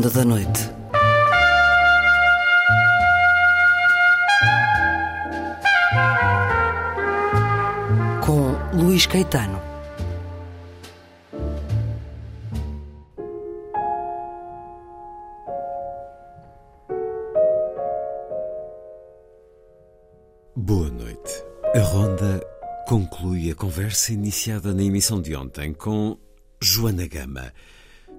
Ronda da Noite. Com Luís Caetano. Boa noite. A Ronda conclui a conversa iniciada na emissão de ontem com Joana Gama,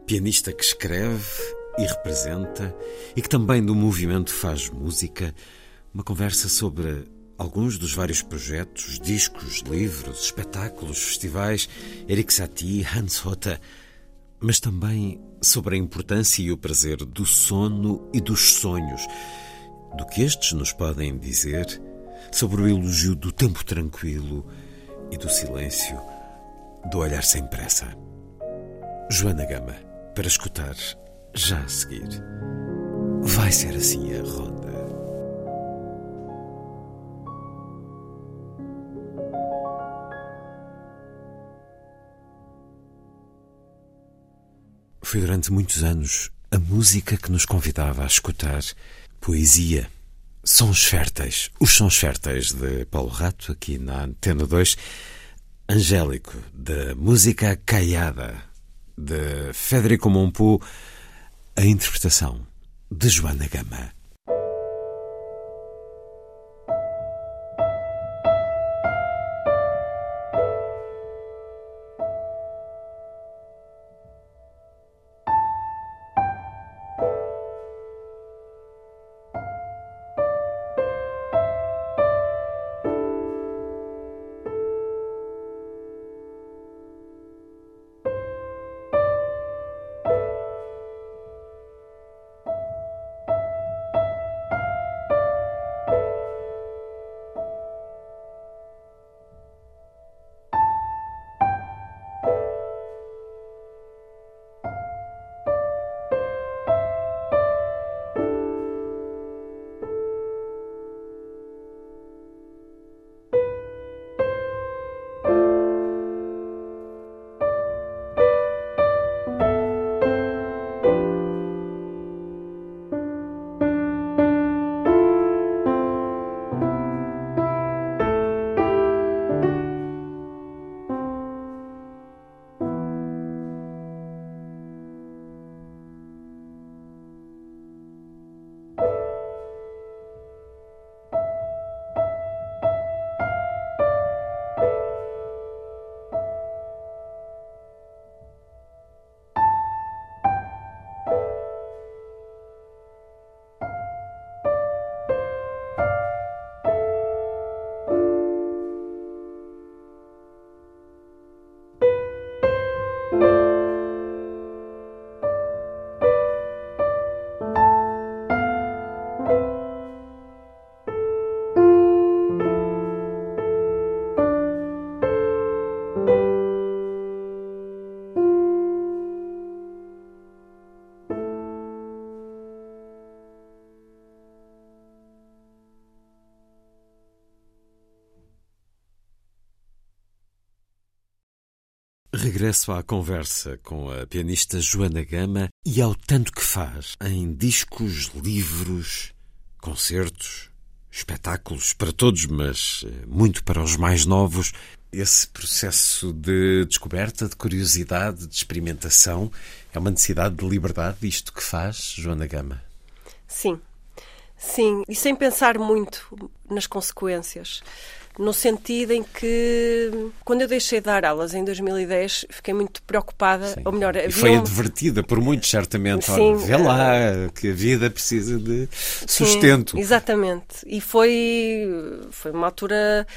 pianista que escreve e representa e que também do movimento faz música. Uma conversa sobre alguns dos vários projetos, discos, livros, espetáculos, festivais, Eric Satie, Hans Hotta, mas também sobre a importância e o prazer do sono e dos sonhos, do que estes nos podem dizer sobre o elogio do tempo tranquilo e do silêncio, do olhar sem pressa. Joana Gama, para escutar já a seguir. Vai ser assim a ronda. Foi durante muitos anos a música que nos convidava a escutar poesia Sons Férteis, os Sons Férteis de Paulo Rato, aqui na Antena 2. Angélico, da música Caiada, de Federico Monpou, a interpretação de Joana Gama. Regresso à conversa com a pianista Joana Gama e ao tanto que faz em discos, livros, concertos, espetáculos para todos, mas eh, muito para os mais novos. Esse processo de descoberta, de curiosidade, de experimentação, é uma necessidade de liberdade isto que faz, Joana Gama? Sim, sim, e sem pensar muito nas consequências no sentido em que, quando eu deixei de dar aulas em 2010, fiquei muito preocupada, Sim. ou melhor, e foi advertida por muitos, certamente. Sim. Ora, vê lá que a vida precisa de sustento. Sim, exatamente. E foi, foi uma altura,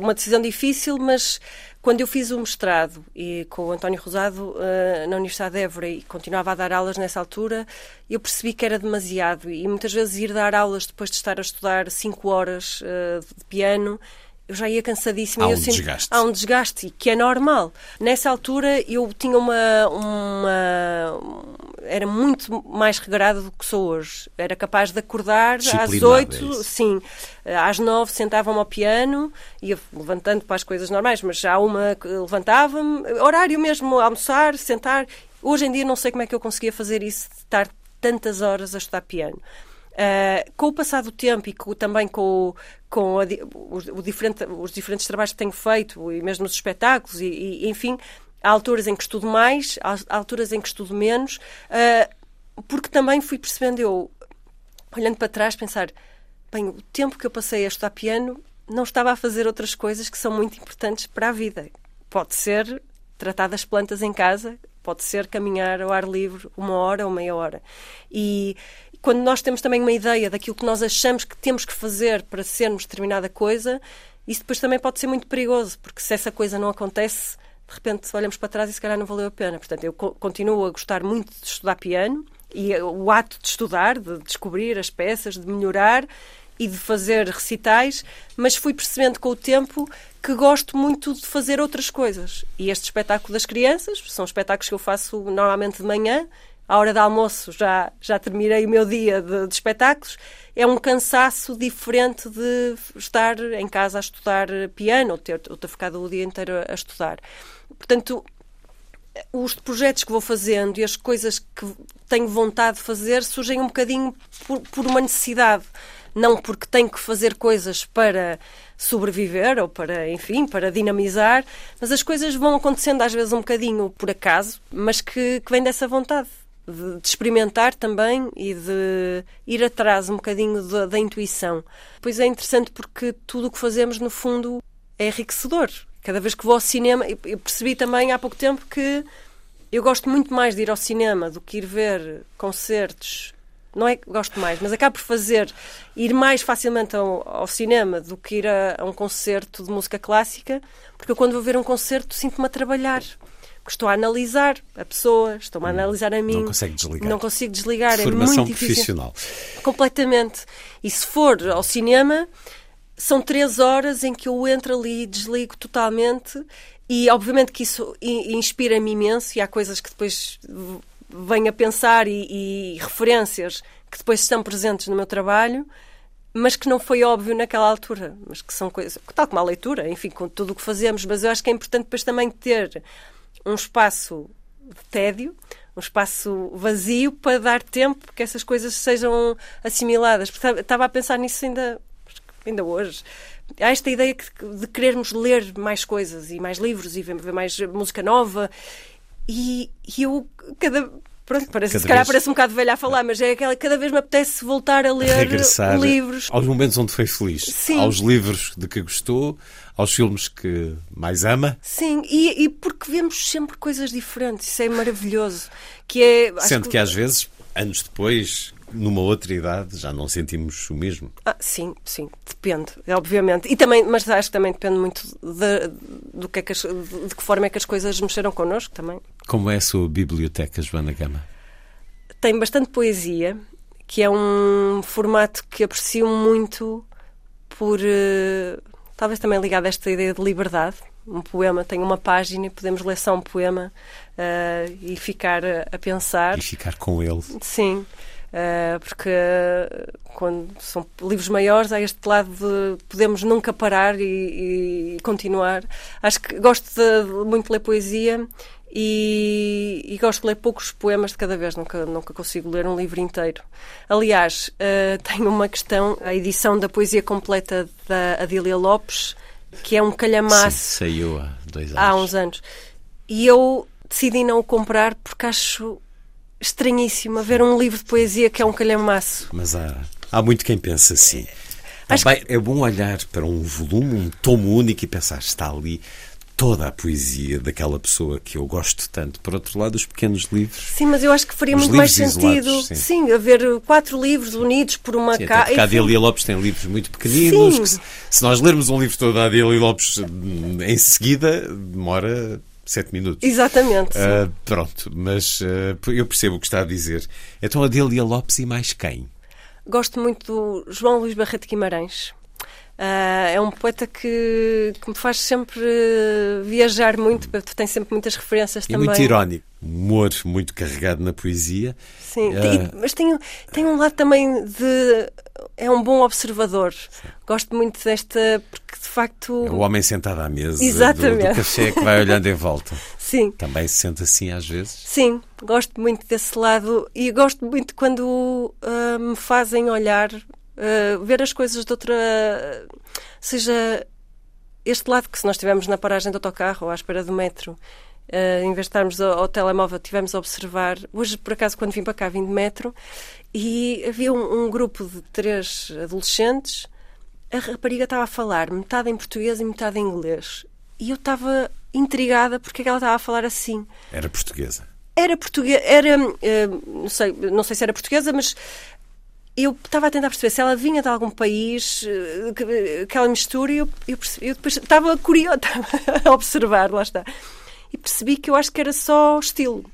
uma decisão difícil, mas quando eu fiz o mestrado e com o António Rosado uh, na Universidade de Évora e continuava a dar aulas nessa altura, eu percebi que era demasiado e muitas vezes ir dar aulas depois de estar a estudar cinco horas uh, de piano eu já ia cansadíssima. Há um eu sinto, desgaste. Há um desgaste, que é normal. Nessa altura eu tinha uma, uma. Era muito mais regrada do que sou hoje. Era capaz de acordar às oito, é sim. Às nove sentava-me ao piano, ia levantando para as coisas normais, mas já uma levantava-me, horário mesmo, almoçar, sentar Hoje em dia não sei como é que eu conseguia fazer isso, de estar tantas horas a estudar piano. Uh, com o passar do tempo e com, também com, com a, o, o diferente, os diferentes trabalhos que tenho feito, e mesmo os espetáculos, e, e, enfim, há alturas em que estudo mais, há alturas em que estudo menos, uh, porque também fui percebendo, eu, olhando para trás, pensar, bem, o tempo que eu passei a estudar piano não estava a fazer outras coisas que são muito importantes para a vida. Pode ser tratar das plantas em casa, pode ser caminhar ao ar livre uma hora ou meia hora. E, quando nós temos também uma ideia daquilo que nós achamos que temos que fazer para sermos determinada coisa, isso depois também pode ser muito perigoso, porque se essa coisa não acontece, de repente olhamos para trás e se calhar não valeu a pena. Portanto, eu continuo a gostar muito de estudar piano e o ato de estudar, de descobrir as peças, de melhorar e de fazer recitais, mas fui percebendo com o tempo que gosto muito de fazer outras coisas. E este espetáculo das crianças são espetáculos que eu faço normalmente de manhã à hora de almoço já, já terminei o meu dia de, de, espetáculos, é um cansaço diferente de estar em casa a estudar piano ou ter, ou ter ficado o dia inteiro a estudar. Portanto, os projetos que vou fazendo e as coisas que tenho vontade de fazer surgem um bocadinho por, por uma necessidade. Não porque tenho que fazer coisas para sobreviver ou para, enfim, para dinamizar, mas as coisas vão acontecendo às vezes um bocadinho por acaso, mas que, que vem dessa vontade de, de, experimentar também e de ir atrás um bocadinho da, da intuição. Pois é interessante porque tudo o que fazemos, no fundo, é enriquecedor. Cada vez que vou ao cinema, eu percebi também há pouco tempo que eu gosto muito mais de ir ao cinema do que ir ver concertos. Não é que gosto mais, mas acabo por fazer ir mais facilmente ao, ao cinema do que ir a, a um concerto de música clássica, porque eu quando vou ver um concerto sinto-me a trabalhar estou a analisar a pessoa, estou-me a hum, analisar a mim. Não consegue desligar. Não consigo desligar, Formação é muito difícil. profissional. Completamente. E se for ao cinema, são três horas em que eu entro ali e desligo totalmente e obviamente que isso inspira-me imenso e há coisas que depois venho a pensar e, e referências que depois estão presentes no meu trabalho mas que não foi óbvio naquela altura, mas que são coisas, tal como a leitura, enfim, com tudo o que fazemos, mas eu acho que é importante depois também ter um espaço de tédio, um espaço vazio para dar tempo que essas coisas sejam assimiladas. Estava a pensar nisso ainda, ainda hoje. Há esta ideia de querermos ler mais coisas e mais livros e ver mais música nova. E, e eu, cada, Pronto, parece, cada se calhar vez... parece um bocado velha a falar, mas é aquela cada vez me apetece voltar a ler Regressar livros. Aos momentos onde foi feliz. Sim. Aos livros de que gostou, aos filmes que mais ama. Sim, e, e porque vemos sempre coisas diferentes, isso é maravilhoso. Que é, Sendo que... que às vezes, anos depois, numa outra idade já não sentimos o mesmo? Ah, sim, sim, depende, obviamente. E também, mas acho que também depende muito de, do que é que as, de que forma é que as coisas mexeram connosco também. Como é a sua biblioteca, Joana Gama? Tem bastante poesia, que é um formato que aprecio muito por uh, talvez também ligado a esta ideia de liberdade. Um poema tem uma página e podemos ler só um poema uh, e ficar a, a pensar. E ficar com ele. Sim. Uh, porque quando são livros maiores há este lado de podemos nunca parar e, e continuar. Acho que gosto de, muito de ler poesia e, e, gosto de ler poucos poemas de cada vez, nunca, nunca consigo ler um livro inteiro. Aliás, uh, tenho uma questão, a edição da poesia completa da Adília Lopes, que é um calhamaço. Sim, saiu há dois anos. Há uns anos. E eu decidi não o comprar porque acho estranhíssimo ver um livro de poesia que é um calhamaço. Mas há, há muito quem pensa assim. Também que... é bom olhar para um volume, um tomo único e pensar, está ali toda a poesia daquela pessoa que eu gosto tanto. Por outro lado, os pequenos livros. Sim, mas eu acho que faria muito mais sentido sim. sim. haver quatro livros unidos por uma caixa. Porque a Adélia Lopes tem livros muito pequeninos. Que, se nós lermos um livro todo da Adélia Lopes hum, em seguida, demora sete minutos. Exatamente. Uh, pronto, mas uh, eu percebo o que está a dizer. Então Adélia Lopes e mais quem? Gosto muito do João Luís Barreto Guimarães. Uh, é um poeta que, que, me faz sempre viajar muito, tem sempre muitas referências e também. muito irónico, humor muito carregado na poesia. Sim, uh... mas tem, tem um lado também de. É um bom observador. Sim. Gosto muito desta. Porque de facto. É o homem sentado à mesa Exatamente. Do, do café que vai olhando em volta. Sim. Também se sente assim às vezes? Sim, gosto muito desse lado e gosto muito quando uh, me fazem olhar uh, ver as coisas de outra. seja este lado que, se nós estivermos na paragem do autocarro ou à espera do metro, uh, em vez de estarmos ao, ao telemóvel, tivemos a observar. Hoje, por acaso, quando vim para cá, vim de metro e havia um, um grupo de três adolescentes. A rapariga estava a falar metade em português e metade em inglês. E eu estava intrigada porque é ela estava a falar assim. Era portuguesa. Era portuguesa, era, uh, não, sei, não sei se era portuguesa, mas eu estava a tentar perceber se ela vinha de algum país, eh, aquela mistura, e eu, eu, percebi, eu depois estava curiosa a observar, lá está. E percebi que eu acho que era só estilo.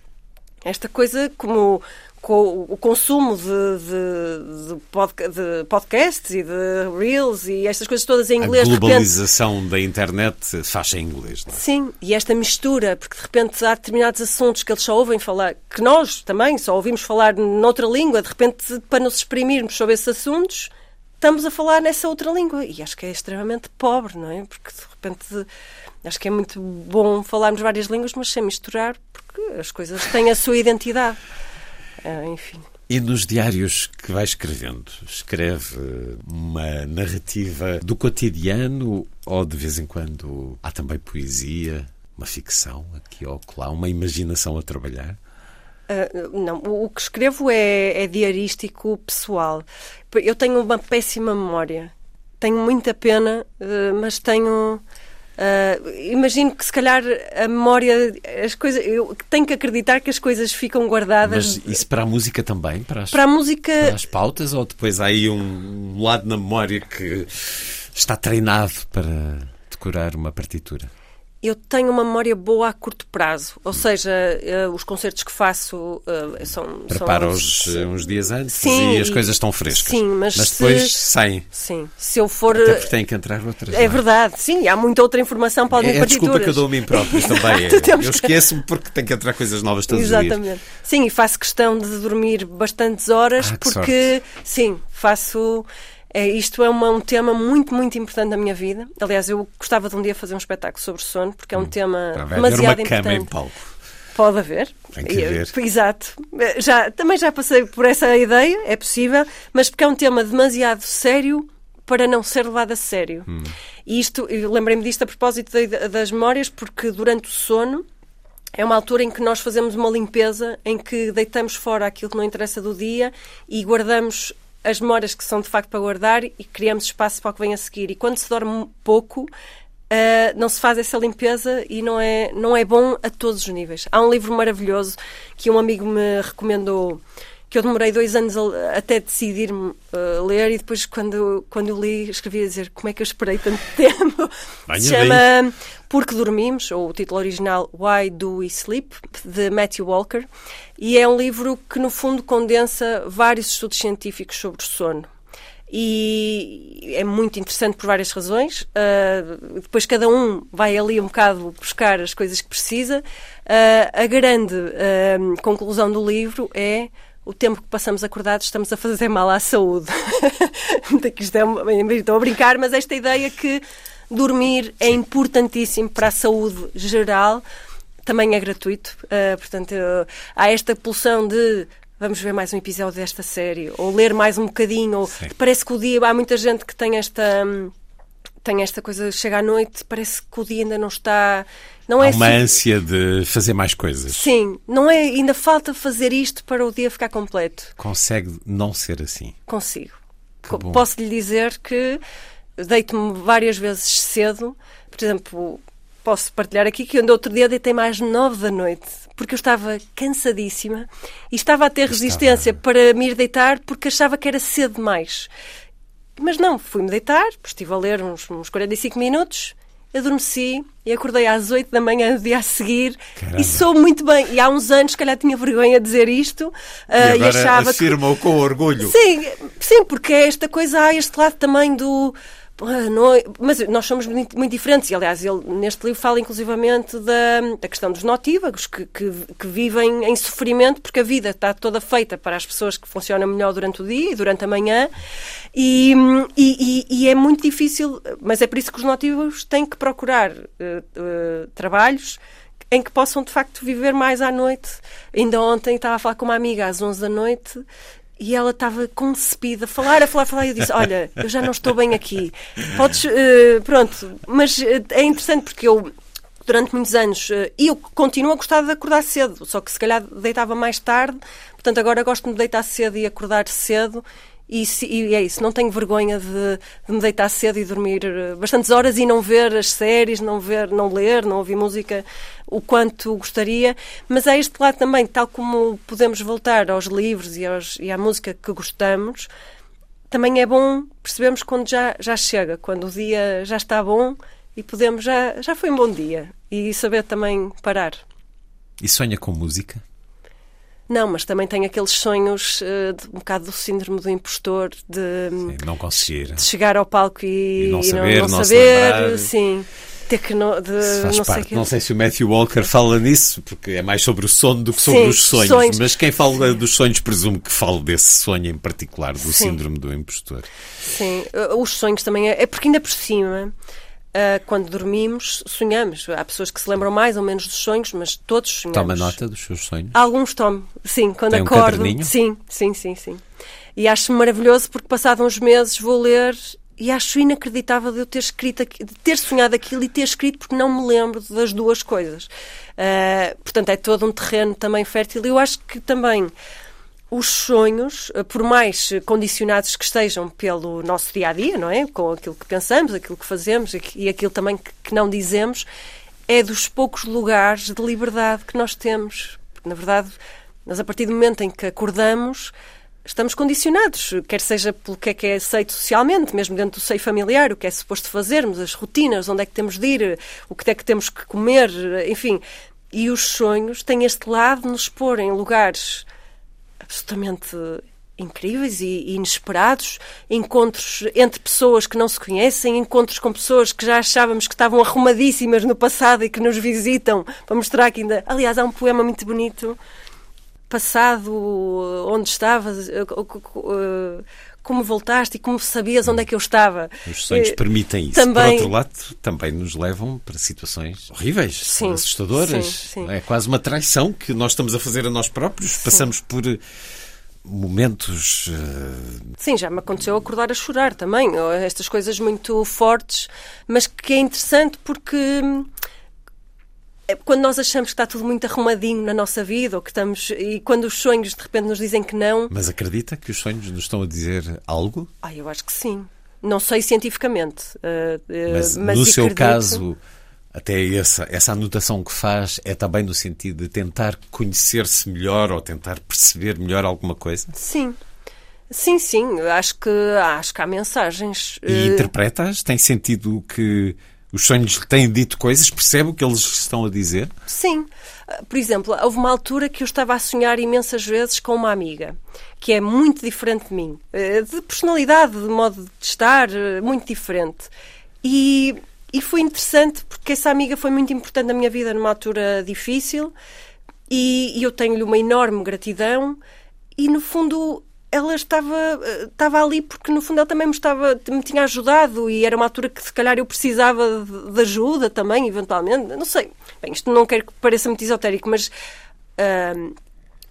Esta coisa como com o consumo de, de, de, podca de, podcasts e de reels e estas coisas todas em inglês. A globalização repente... da internet faz em inglês, não é? Sim, e esta mistura, porque de repente há determinados assuntos que eles só ouvem falar, que nós também só ouvimos falar noutra língua, de repente, para nos exprimirmos sobre esses assuntos, estamos a falar nessa outra língua. E acho que é extremamente pobre, não é? Porque de repente acho que é muito bom falarmos várias línguas, mas sem misturar, porque as coisas têm a sua identidade. Ah, enfim. E nos diários que vai escrevendo, escreve uma narrativa do cotidiano ou de vez em quando há também poesia, uma ficção aqui ou lá, uma imaginação a trabalhar? Uh, não, o que escrevo é, é diarístico pessoal. Eu tenho uma péssima memória. Tenho muita pena, uh, mas tenho Uh, imagino que se calhar a memória, as coisas, eu tenho que acreditar que as coisas ficam guardadas. Mas isso para a música também? Para as, para a música. Para as pautas? Ou depois há aí um lado na memória que está treinado para decorar uma partitura? Eu tenho uma memória boa a curto prazo, ou seja, uh, os concertos que faço uh, são. Prepara-os são... Eh, uns dias antes sim, e as coisas estão frescas. Sim, mas, mas depois se... saem. Sim, se eu for. Até porque tem que entrar outras. É, é verdade, sim, há muita outra informação para é, é desculpa que eu dou a mim próprio também. É. eu esqueço-me porque tem que entrar coisas novas todos Exatamente. os dias. Sim, e faço questão de dormir bastantes horas ah, porque, sorte. sim, faço. É, isto é uma, um tema muito, muito importante na minha vida. Aliás, eu gostava de um dia fazer um espetáculo sobre sono, porque é um hum. tema tá demasiado importante. Cama em palco. Pode haver. Tem que haver. Exato. Já, também já passei por essa ideia, é possível, mas porque é um tema demasiado sério para não ser levado a sério. Hum. E isto, lembrei-me disto a propósito das memórias, porque durante o sono é uma altura em que nós fazemos uma limpeza, em que deitamos fora aquilo que não interessa do dia e guardamos as memórias que são de facto para guardar e criamos espaço para o que vem a seguir. E quando se dorme pouco, Uh, não se faz essa limpeza e não é, não é bom a todos os níveis. Há um livro maravilhoso que um amigo me recomendou, que eu demorei dois anos a, até decidir-me uh, ler e depois quando, quando eu li escrevi a dizer como é que eu esperei tanto tempo. se chama Porque Dormimos, ou o título original Why Do We Sleep, de Matthew Walker. E é um livro que no fundo condensa vários estudos científicos sobre o sono e é muito interessante por várias razões. Uh, depois cada um vai ali um bocado buscar as coisas que precisa. Uh, a grande uh, conclusão do livro é o tempo que passamos acordados estamos a fazer mal à saúde. É, estou a brincar, mas esta ideia que dormir é importantíssimo para a saúde geral também é gratuito. Uh, portanto, uh, há esta pulsão de vamos ver mais um episódio desta série, ou ler mais um bocadinho, ou parece que o dia, há muita gente que tem esta tem esta coisa, chega à noite, parece que o dia ainda não está. Não há é uma ânsia de fazer mais coisas. Sim, não é, ainda falta fazer isto para o dia ficar completo. Consegue não ser assim? Consigo. Posso lhe dizer que deito-me várias vezes cedo, por exemplo, posso partilhar aqui que eu outro dia deitei mais nove da noite, porque eu estava cansadíssima e estava a ter resistência estava... para me ir deitar porque achava que era cedo demais. Mas não, fui-me deitar, estive a ler uns, uns 45 minutos, adormeci e acordei às 8 da manhã do dia a seguir Caramba. e sou muito bem. E há uns anos, se calhar, tinha vergonha de dizer isto uh, e, e achava. Afirma-o que... com orgulho. Sim, sim, porque é esta coisa, há este lado também do não, mas nós somos muito, muito, diferentes. E, aliás, ele neste livro fala inclusivamente da, da questão dos notívagos, que, que, que, vivem em sofrimento, porque a vida está toda feita para as pessoas que funcionam melhor durante o dia e durante a manhã. E, e, e é muito difícil, mas é por isso que os notívagos têm que procurar uh, uh, trabalhos em que possam de facto viver mais à noite. Ainda ontem estava a falar com uma amiga às 11 da noite e ela estava concebida, a falar, a falar, a falar, e eu disse: Olha, eu já não estou bem aqui. Podes. Uh, pronto, mas uh, é interessante porque eu. Durante muitos anos, uh, eu continuo a gostar de acordar cedo, só que se calhar deitava mais tarde, portanto agora gosto de me deitar cedo e acordar cedo e, se, e, é isso, não tenho vergonha de, de, me deitar cedo e dormir eh, bastantes horas e não ver as séries, não ver, não ler, não ouvir música o quanto gostaria, mas há este lado também, tal como podemos voltar aos livros e, aos, e à música que gostamos, também é bom percebemos quando já, já chega, quando o dia já está bom e podemos, já, já foi um bom dia e saber também parar. E sonha com música? Não, mas também tem aqueles sonhos uh, de, um bocado do síndrome do impostor de, sim, não conseguir. de chegar ao palco e, e não saber, e não, não, saber, sim. Ter que não, de, faz não parte. Sei não sei se o Matthew Walker fala nisso, porque é mais sobre o sono do que sobre sim, os sonhos. sonhos. Mas quem fala dos sonhos presume que fala desse sonho em particular, do sim. síndrome do impostor. Sim, os sonhos também é, é porque ainda por cima Uh, quando dormimos, sonhamos. Há pessoas que se lembram mais ou menos dos sonhos, mas todos sonhamos. Toma nota dos seus sonhos? Alguns tomo, sim, quando Tem um acordo. caderninho? Sim, sim, sim, sim. E acho maravilhoso porque passados uns meses vou ler e acho inacreditável de eu ter escrito, de ter sonhado aquilo e ter escrito porque não me lembro das duas coisas. Uh, portanto, é todo um terreno também fértil. E eu acho que também os sonhos, por mais condicionados que estejam pelo nosso dia a dia, não é? Com aquilo que pensamos, aquilo que fazemos e aquilo também que não dizemos, é dos poucos lugares de liberdade que nós temos. Porque, na verdade, nós a partir do momento em que acordamos, estamos condicionados, quer seja pelo que é que é aceito socialmente, mesmo dentro do seio familiar, o que é suposto fazermos, as rotinas, onde é que temos de ir, o que é que temos que comer, enfim. E os sonhos têm este lado de nos pôr em lugares absolutamente incríveis e inesperados, encontros entre pessoas que não se conhecem, encontros com pessoas que já achávamos que estavam arrumadíssimas no passado e que nos visitam para mostrar que ainda. Aliás, há um poema muito bonito, Passado, onde estavas, como voltaste e como sabias onde é que eu estava. Os sonhos permitem isso. Também... Por outro lado, também nos levam para situações horríveis, sim, assustadoras. Sim, sim. É quase uma traição que nós estamos a fazer a nós próprios. Passamos por momentos. Uh... Sim, já me aconteceu acordar a chorar também. Estas coisas muito fortes, mas que é interessante porque quando nós achamos que está tudo muito arrumadinho na nossa vida, ou que estamos. e quando os sonhos de repente nos dizem que não. Mas acredita que os sonhos nos estão a dizer algo? Ah, eu acho que sim. Não sei cientificamente. Uh, uh, mas, mas, no seu acredito... caso, até essa, essa anotação que faz é também no sentido de tentar conhecer-se melhor ou tentar perceber melhor alguma coisa? Sim. Sim, sim. Acho que, acho que há mensagens. E uh... interpretas? Tem sentido que os sonhos têm dito coisas? Percebe o que eles estão a dizer? Sim. Por exemplo, houve uma altura que eu estava a sonhar imensas vezes com uma amiga, que é muito diferente de mim. De personalidade, de modo de estar, muito diferente. E, e foi interessante porque essa amiga foi muito importante na minha vida numa altura difícil e, e eu tenho-lhe uma enorme gratidão. E no fundo ela estava, estava ali porque no fundo ela também me, estava, me tinha ajudado e era uma altura que se calhar eu precisava de, de ajuda também, eventualmente. Não sei. Bem, isto não quero que pareça muito esotérico, mas uh,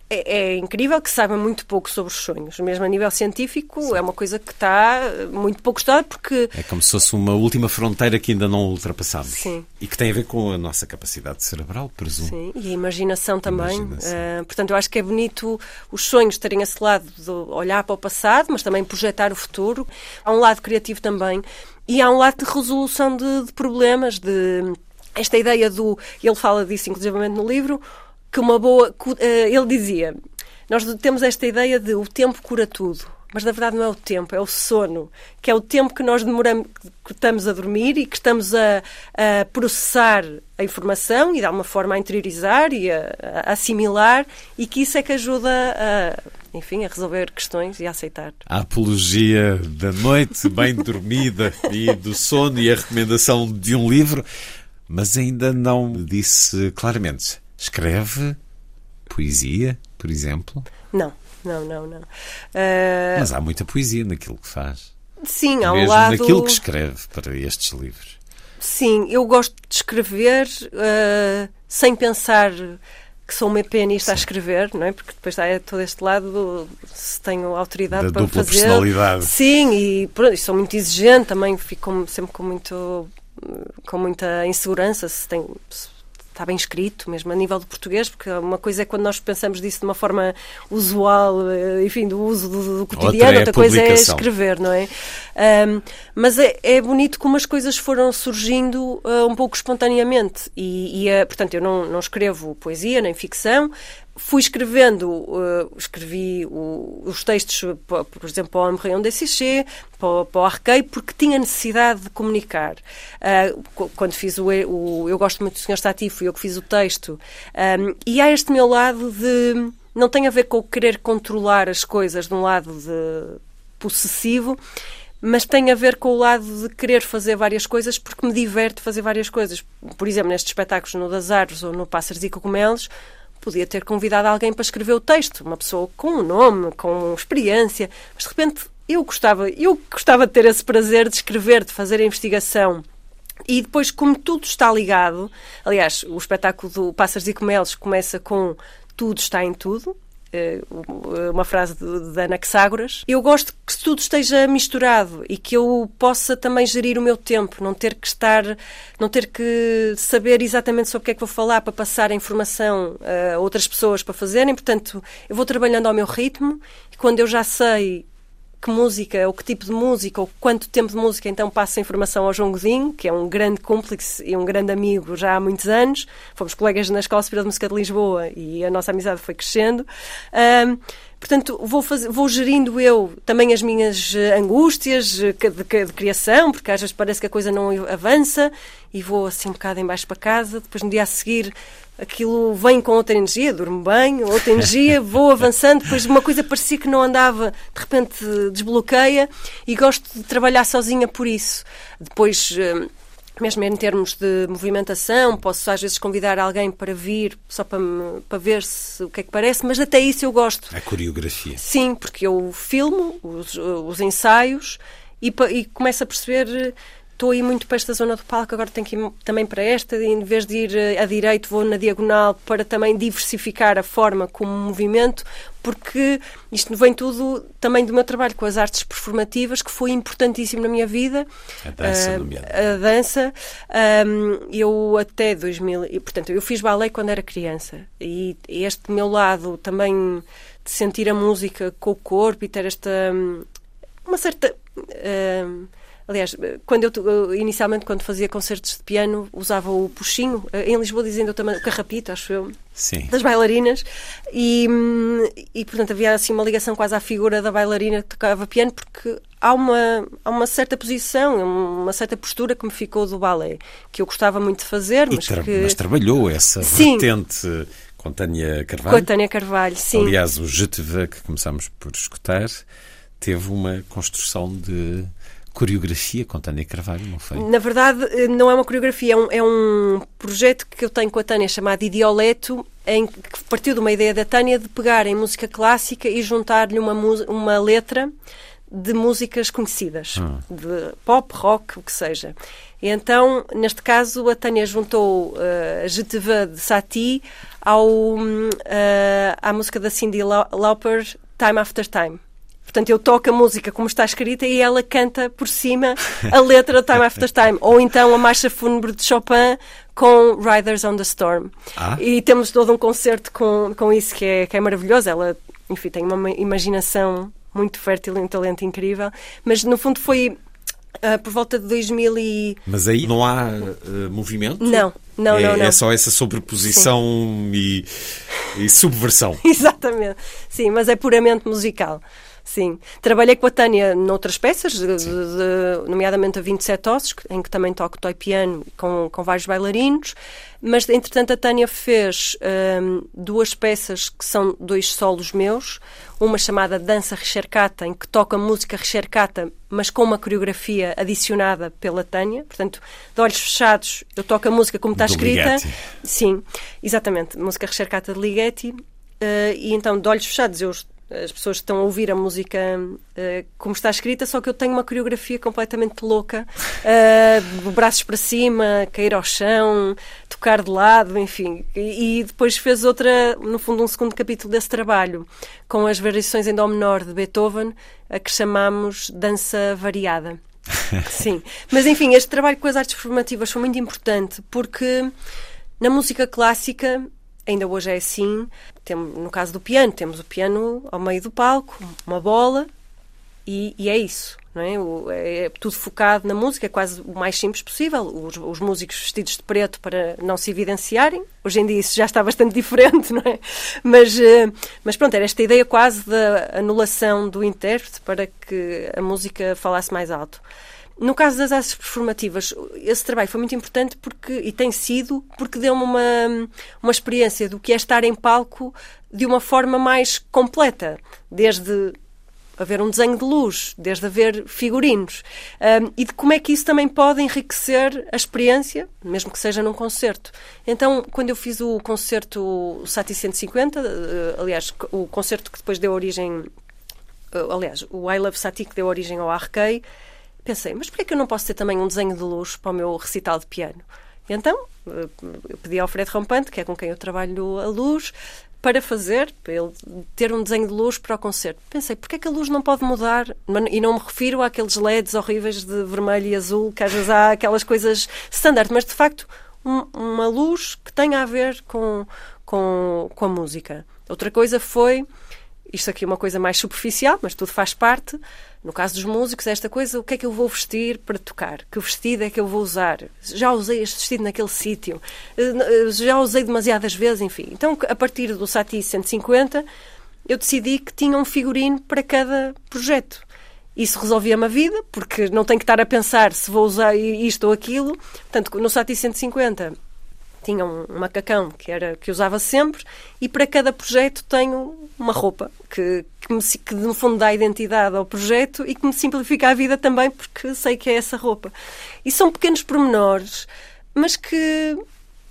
é, é, incrível que saiba muito pouco sobre os sonhos. Mesmo a nível científico, Sim. é uma coisa que está muito pouco estudada porque... É como se fosse uma última fronteira que ainda não ultrapassamos. Sim. E que tem a ver com a nossa capacidade cerebral, presumo. Sim, e a imaginação também. Imaginação. Uh, portanto, eu acho que é bonito os sonhos terem esse lado de olhar para o passado, mas também projetar o futuro. Há um lado criativo também. E há um lado de resolução de, de problemas, de... Esta ideia do... Ele fala disso, inclusivamente, no livro que uma boa. Ele dizia: Nós temos esta ideia de o tempo cura tudo. mas na verdade não é o tempo, é o sono, que é o tempo que nós demoramos, que estamos a dormir e que estamos a, a processar a informação e de alguma forma a interiorizar e a, a, assimilar e que isso é que ajuda a, enfim, a resolver questões e a aceitar. A apologia da noite bem dormida e do sono e a recomendação de um livro, mas ainda não disse claramente. Escreve poesia, por exemplo? Não, não, não, não. Uh... Mas há muita poesia naquilo que faz. Sim, há um Mesmo lado... naquilo que escreve para estes livros. Sim, eu gosto de escrever uh, sem pensar que sou uma pianista Sim. a escrever, não é? Porque depois há todo este lado, se tenho autoridade da para dupla fazer. personalidade. Sim, e pronto, sou muito exigente, também fico sempre com muito com muita insegurança se tem se está bem escrito, mesmo a nível de português, porque uma coisa é quando nós pensamos disso de uma forma usual, eh, enfim, do uso do, do cotidiano, outra, é outra coisa é escrever, não é? Um, mas é, é, bonito como as coisas foram surgindo uh, um pouco espontaneamente. E, e uh, portanto, eu não, não escrevo poesia nem ficção, fui escrevendo, uh, escrevi o, os textos, por, exemplo, para o Homme Rayon Desséché, para, para o Arquei, porque tinha necessidade de comunicar. Uh, quando fiz o, o, Eu gosto muito do Sr. Stati, fui eu que fiz o texto. Um, e há este meu lado de. Não tem a ver com o querer controlar as coisas de um lado de possessivo, mas tem a ver com o lado de querer fazer várias coisas porque me diverte fazer várias coisas. Por exemplo, nestes espetáculos no Das Árvores ou no Pássaros e Cogumelos, podia ter convidado alguém para escrever o texto, uma pessoa com um nome, com experiência, mas de repente eu gostava, eu gostava de ter esse prazer de escrever, de fazer a investigação. E depois, como tudo está ligado, aliás, o espetáculo do Pássaros e Comelos começa com tudo está em tudo, uma frase de, de Ana Xágoras. Eu gosto que tudo esteja misturado e que eu possa também gerir o meu tempo, não ter que estar, não ter que saber exatamente sobre o que é que vou falar para passar a informação a outras pessoas para fazerem. Portanto, eu vou trabalhando ao meu ritmo e quando eu já sei que música, ou que tipo de música, ou quanto tempo de música, então passo a informação ao João Godinho, que é um grande cúmplice e um grande amigo já há muitos anos. Fomos colegas na Escola Superior de Música de Lisboa e a nossa amizade foi crescendo. Um, Portanto, vou, fazer, vou gerindo eu também as minhas angústias de, de, de, criação, porque às vezes parece que a coisa não avança e vou assim um bocado embaixo para casa. Depois, no dia a seguir, aquilo vem com outra energia, durmo bem, outra energia, vou avançando, depois uma coisa parecia que não andava, de repente desbloqueia e gosto de trabalhar sozinha por isso. Depois hum, mesmo em termos de movimentação, posso às vezes convidar alguém para vir só para, para ver se, o que é que parece, mas até isso eu gosto. A coreografia. Sim, porque eu filmo os, os ensaios e, e começo a perceber estou a ir muito para esta zona do palco, agora tenho que ir também para esta, e em vez de ir eh, a direito, vou na diagonal para também diversificar a forma como movimento, porque isto vem tudo também do meu trabalho com as artes performativas, que foi importantíssimo na minha vida. A dança, uh, A dança. Um, eu até 2000, e, portanto, eu fiz balé quando era criança, e este meu lado também de sentir a música com o corpo e ter esta. Hum, uma certa. Uh, Aliás, quando eu, inicialmente, quando fazia concertos de piano, usava o puxinho. Eh, em Lisboa dizendo também o carrapito, acho eu. Sim. Das bailarinas. E, e, portanto, havia assim uma ligação quase à figura da bailarina que tocava piano, porque há uma, há uma certa posição, uma certa postura que me ficou do balé, que eu gostava muito de fazer, mas tra que... Mas trabalhou essa sim. vertente com Tânia Carvalho. Com a Tânia Carvalho, sim. Aliás, o veux, que começamos por escutar, teve uma construção de coreografia com Tânia Carvalho, não foi? Na verdade, eh, não é uma coreografia, é um, é um projeto que eu tenho com a Tânia chamado Idioleto, em que partiu de uma ideia da Tânia de pegar em música clássica e juntar-lhe uma, uma letra de músicas conhecidas, hum. de pop, rock, o que seja. E então, neste caso, a Tânia juntou uh, a Je te veux de Satie ao, uh, à música da Cindy Lauper, Time After Time. Portanto, eu toco a música como está escrita e ela canta por cima a letra Time After Time. Ou então a marcha fúnebre de Chopin com Riders on the Storm. Ah. E temos todo um concerto com, com isso que é, que é maravilhoso. Ela, enfim, tem uma imaginação muito fértil e um talento incrível. Mas, no fundo, foi Uh, por volta de 2000 e... Mas aí não há uh, movimento? Não, não, é, não, não. É só essa sobreposição e, e, subversão. Exatamente. Sim, mas é puramente musical. Sim. Trabalhei com a Tânia noutras peças, de, de, nomeadamente a 27 Ossos, em que também toco toy piano com, com vários bailarinos, mas entretanto a Tânia fez um, duas peças que são dois solos meus, uma chamada Dança Rechercata, em que toca música rechercata, mas com uma coreografia adicionada pela Tânia, portanto, de olhos fechados, eu toco a música como está Do escrita. Ligeti. Sim, exatamente, música rechercata de Ligeti, uh, e então de olhos fechados eu as pessoas estão a ouvir a música uh, como está escrita, só que eu tenho uma coreografia completamente louca, uh, braços para cima, cair ao chão, tocar de lado, enfim. E, e, depois fez outra, no fundo, um segundo capítulo desse trabalho, com as variações em Dó menor de Beethoven, a que chamamos Dança Variada. Sim, mas enfim, este trabalho com as artes formativas foi muito importante porque na música clássica ainda hoje é assim. Temos, no caso do piano, temos o piano ao meio do palco, uma bola, e, e é isso. Não é? O, é tudo focado na música, é quase o mais simples possível. Os, os, músicos vestidos de preto para não se evidenciarem. Hoje em dia isso já está bastante diferente, não é? Mas, mas pronto, era esta ideia quase da anulação do intérprete para que a música falasse mais alto. No caso das artes performativas, esse trabalho foi muito importante porque, e tem sido porque deu-me uma, uma experiência do que é estar em palco de uma forma mais completa, desde haver um desenho de luz, desde haver figurinos, um, e de como é que isso também pode enriquecer a experiência, mesmo que seja num concerto. Então, quando eu fiz o concerto Sati 150, uh, aliás, o concerto que depois deu origem, uh, aliás, o I Love Sati que deu origem ao Arquei, pensei, mas porquê que eu não posso ter também um desenho de luz para o meu recital de piano? E então, eu pedi ao Fred Rampante, que é com quem eu trabalho a luz, para fazer, para ele ter um desenho de luz para o concerto. Pensei, porquê é que a luz não pode mudar? E não me refiro àqueles LEDs horríveis de vermelho e azul, que às vezes há aquelas coisas standard, mas de facto um, uma luz que tenha a ver com, com, com a música. Outra coisa foi, isto aqui é uma coisa mais superficial, mas tudo faz parte, no caso dos músicos, esta coisa, o que é que eu vou vestir para tocar? Que vestido é que eu vou usar? Já usei este vestido naquele sítio? Já usei demasiadas vezes, enfim. Então, a partir do Sati 150, eu decidi que tinha um figurino para cada projeto. Isso resolvia-me a vida, porque não tenho que estar a pensar se vou usar isto ou aquilo. Portanto, no Sati 150 tinha um macacão que era que usava sempre e para cada projeto tenho uma roupa que, que, me, que no fundo dá identidade ao projeto e que me simplifica a vida também porque sei que é essa roupa. E são pequenos pormenores, mas que,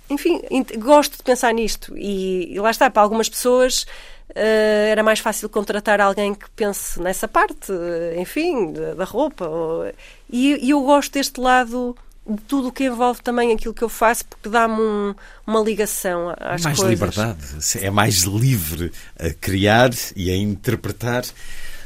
enfim, gosto de pensar nisto. E, e lá está, para algumas pessoas uh, era mais fácil contratar alguém que pense nessa parte, enfim, da, da roupa. Ou, e, e eu gosto deste lado de tudo o que envolve também aquilo que eu faço, porque dá-me um, uma ligação às mais coisas. Mais liberdade, é mais livre a criar e a interpretar.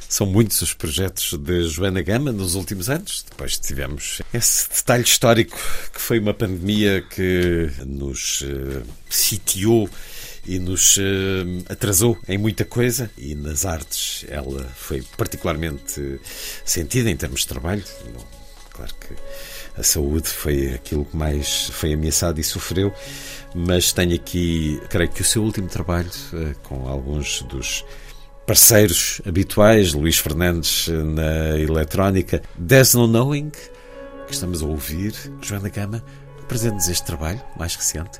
São muitos os projetos de Joana Gama nos últimos anos. Depois tivemos esse detalhe histórico que foi uma pandemia que nos uh, sitiou e nos uh, atrasou em muita coisa e nas artes ela foi particularmente sentida em termos de trabalho. Claro que a saúde foi aquilo que mais foi ameaçado e sofreu, mas tenho aqui, creio que o seu último trabalho eh, com alguns dos parceiros habituais, Luís Fernandes eh, na eletrónica, There's No Knowing, que estamos a ouvir, Joana Gama, apresente-nos este trabalho mais recente.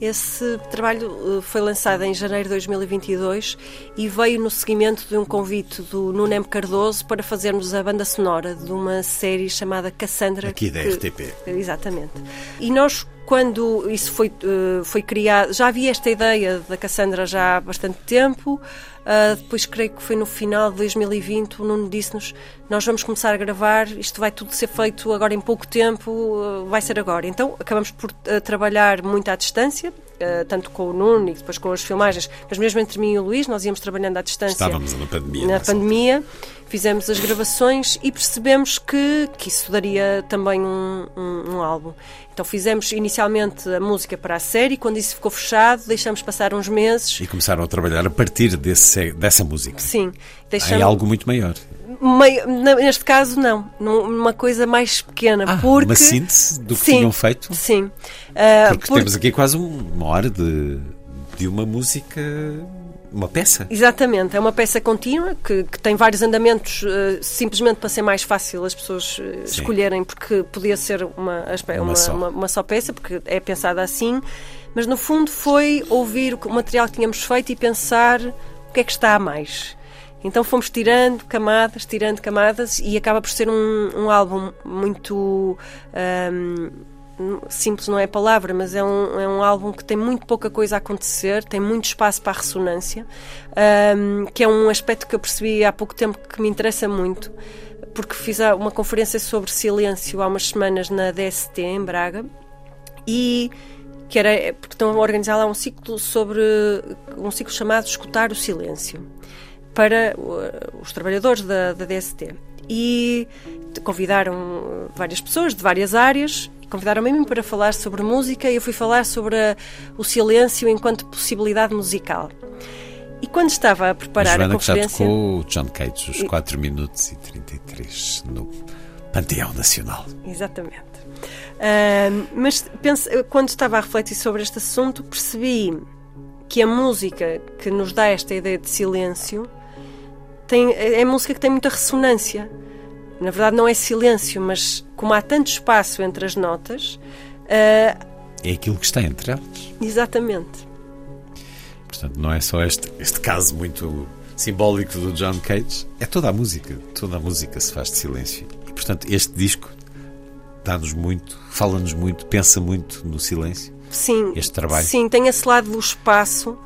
Esse trabalho foi lançado em janeiro de 2022 e veio no seguimento de um convite do Nunem Cardoso para fazermos a banda sonora de uma série chamada Cassandra. Aqui da que, RTP. Exatamente. E nós, quando isso foi, foi criado, já havia esta ideia da Cassandra já há bastante tempo. Uh, depois, creio que foi no final de 2020, o Nuno disse-nos: Nós vamos começar a gravar, isto vai tudo ser feito agora em pouco tempo, uh, vai ser agora. Então, acabamos por uh, trabalhar muito à distância, tanto com o Nuno e depois com as filmagens, mas mesmo entre mim e o Luís, nós íamos trabalhando à distância. Estávamos na pandemia. Na pandemia, fizemos as gravações e percebemos que, que isso daria também um, um, um álbum. Então fizemos inicialmente a música para a série, quando isso ficou fechado, deixamos passar uns meses. E começaram a trabalhar a partir desse, dessa música. Sim. Deixamos... Em algo muito maior. Meio, neste caso, não. Numa coisa mais pequena. Ah, porque... Uma síntese do que sim, tinham feito? Sim. Uh, porque, porque, temos aqui quase uma hora de, de uma música uma peça? Exatamente, é uma peça contínua que, que tem vários andamentos, uh, simplesmente para ser mais fácil as pessoas uh, escolherem, porque podia ser uma, uma, uma, só. Uma, uma, só peça, porque é pensada assim, mas no fundo foi ouvir o material que tínhamos feito e pensar o que é que está a mais. Então fomos tirando camadas, tirando camadas e acaba por ser um, um álbum muito. Um, simples não é a palavra, mas é um, é um álbum que tem muito pouca coisa a acontecer, tem muito espaço para a ressonância, um, que é um aspecto que eu percebi há pouco tempo que me interessa muito, porque fiz uma conferência sobre silêncio há umas semanas na DST em Braga e que era porque estão a organizar lá um ciclo sobre um ciclo chamado Escutar o Silêncio para os trabalhadores da, da DST e convidaram várias pessoas de várias áreas convidaram-me para falar sobre música e eu fui falar sobre a, o silêncio enquanto possibilidade musical. E quando estava a preparar a, a conferência... já tocou o John Cage, os 4 minutos e 33 no Panteão Nacional. Exatamente. Uh, mas pense, quando estava a refletir sobre este assunto, percebi que a música que nos dá esta ideia de silêncio tem, é música que tem muita ressonância. Na verdade, não é silêncio, mas como há tanto espaço entre as notas. Uh... É aquilo que está entre elas. Exatamente. Portanto, não é só este, este caso muito simbólico do John Cage, é toda a música. Toda a música se faz de silêncio. E, portanto, este disco dá-nos muito, fala-nos muito, pensa muito no silêncio. Sim. Este trabalho. Sim, tem esse lado do espaço.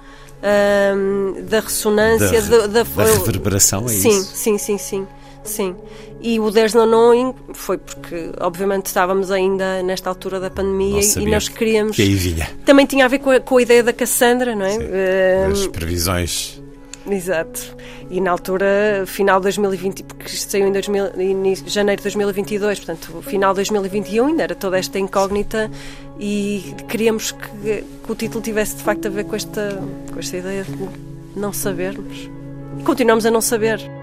Da ressonância, da, da, da reverberação, é sim, isso? Sim, sim, sim, sim. E o There's No Knowing foi porque, obviamente, estávamos ainda nesta altura da pandemia e nós queríamos. Que aí vinha. Também tinha a ver com a, com a ideia da Cassandra, não é? Sim, uh, as previsões. Exato. E na altura, final de 2020, porque isto saiu em 2000, janeiro de 2022, portanto, final de 2021, ainda era toda esta incógnita e queríamos que, que, o título tivesse de facto a ver com esta, com esta ideia de não sabermos. E continuamos a não saber.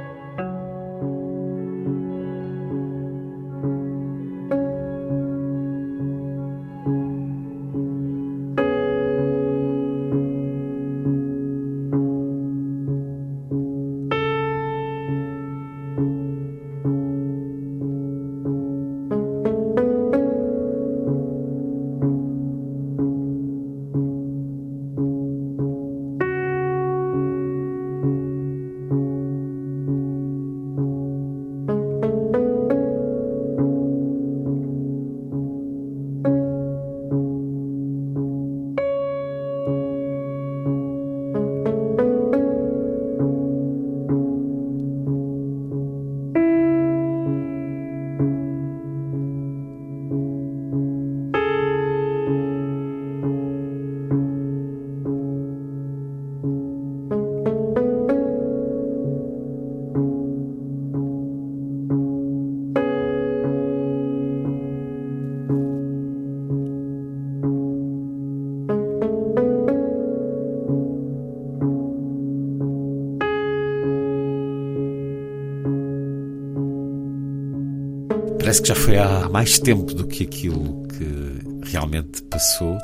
Parece que já foi há mais tempo do que aquilo que realmente passou.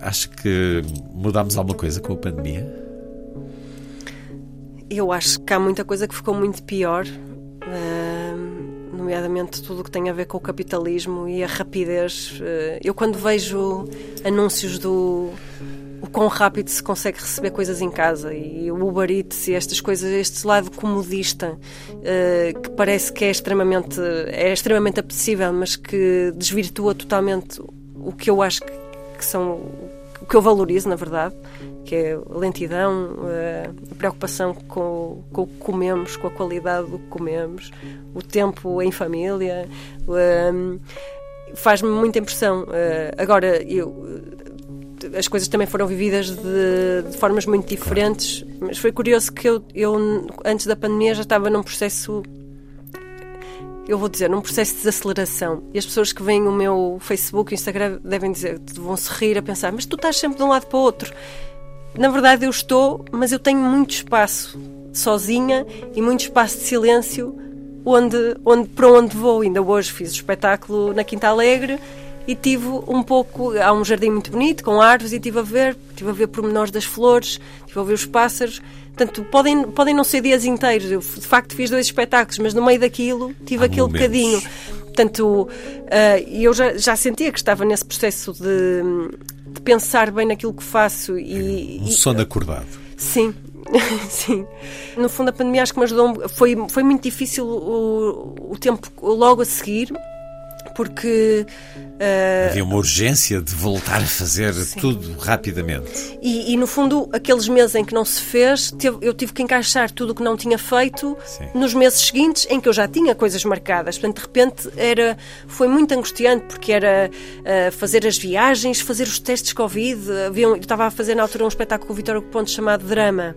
Acho que mudámos alguma coisa com a pandemia? Eu acho que há muita coisa que ficou muito pior, nomeadamente tudo o que tem a ver com o capitalismo e a rapidez. Uh, eu, quando vejo anúncios do quão rápido se consegue receber coisas em casa e o Uber Eats e estas coisas, este lado comodista uh, que parece que é extremamente, é extremamente apetecível, mas que desvirtua totalmente o que eu acho que, que são o que eu valorizo, na verdade, que é a lentidão, uh, a preocupação com, com o que comemos, com a qualidade do que comemos, o tempo em família. Uh, Faz-me muita impressão. agora, eu as coisas também foram vividas de, de formas muito diferentes, mas foi curioso que eu, eu, antes da pandemia, já estava num processo eu vou dizer, num processo de desaceleração. E as pessoas que veem o meu Facebook Instagram devem dizer, vão se rir a pensar, mas tu estás sempre de um lado para o outro. Na verdade, eu estou, mas eu tenho muito espaço sozinha e muito espaço de silêncio onde, onde, para onde vou. Ainda hoje fiz o espetáculo na Quinta Alegre e tive um pouco. Há um jardim muito bonito, com árvores, e estive a ver, estive a ver pormenores das flores, estive a ver os pássaros. Portanto, podem, podem não ser dias inteiros. Eu, de facto, fiz dois espetáculos, mas no meio daquilo tive Há aquele momentos. bocadinho. Portanto, uh, eu já, já sentia que estava nesse processo de, de pensar bem naquilo que faço e, Um e- sono acordado. Sim, sim. No fundo, a pandemia acho que me ajudou. Foi, foi muito difícil o, o tempo logo a seguir, porque. eh, Havia uma urgência de voltar a fazer tudo rapidamente. e, e, no fundo, aqueles meses em que não se fez, eu tive que encaixar tudo o que não tinha feito Sim. nos meses seguintes em que eu já tinha coisas marcadas. Portanto, de repente, era, foi muito angustiante, porque era eh, fazer as viagens, fazer os testes Covid. Havia eu estava a fazer na altura um espetáculo com o Vitório Pontes chamado Drama.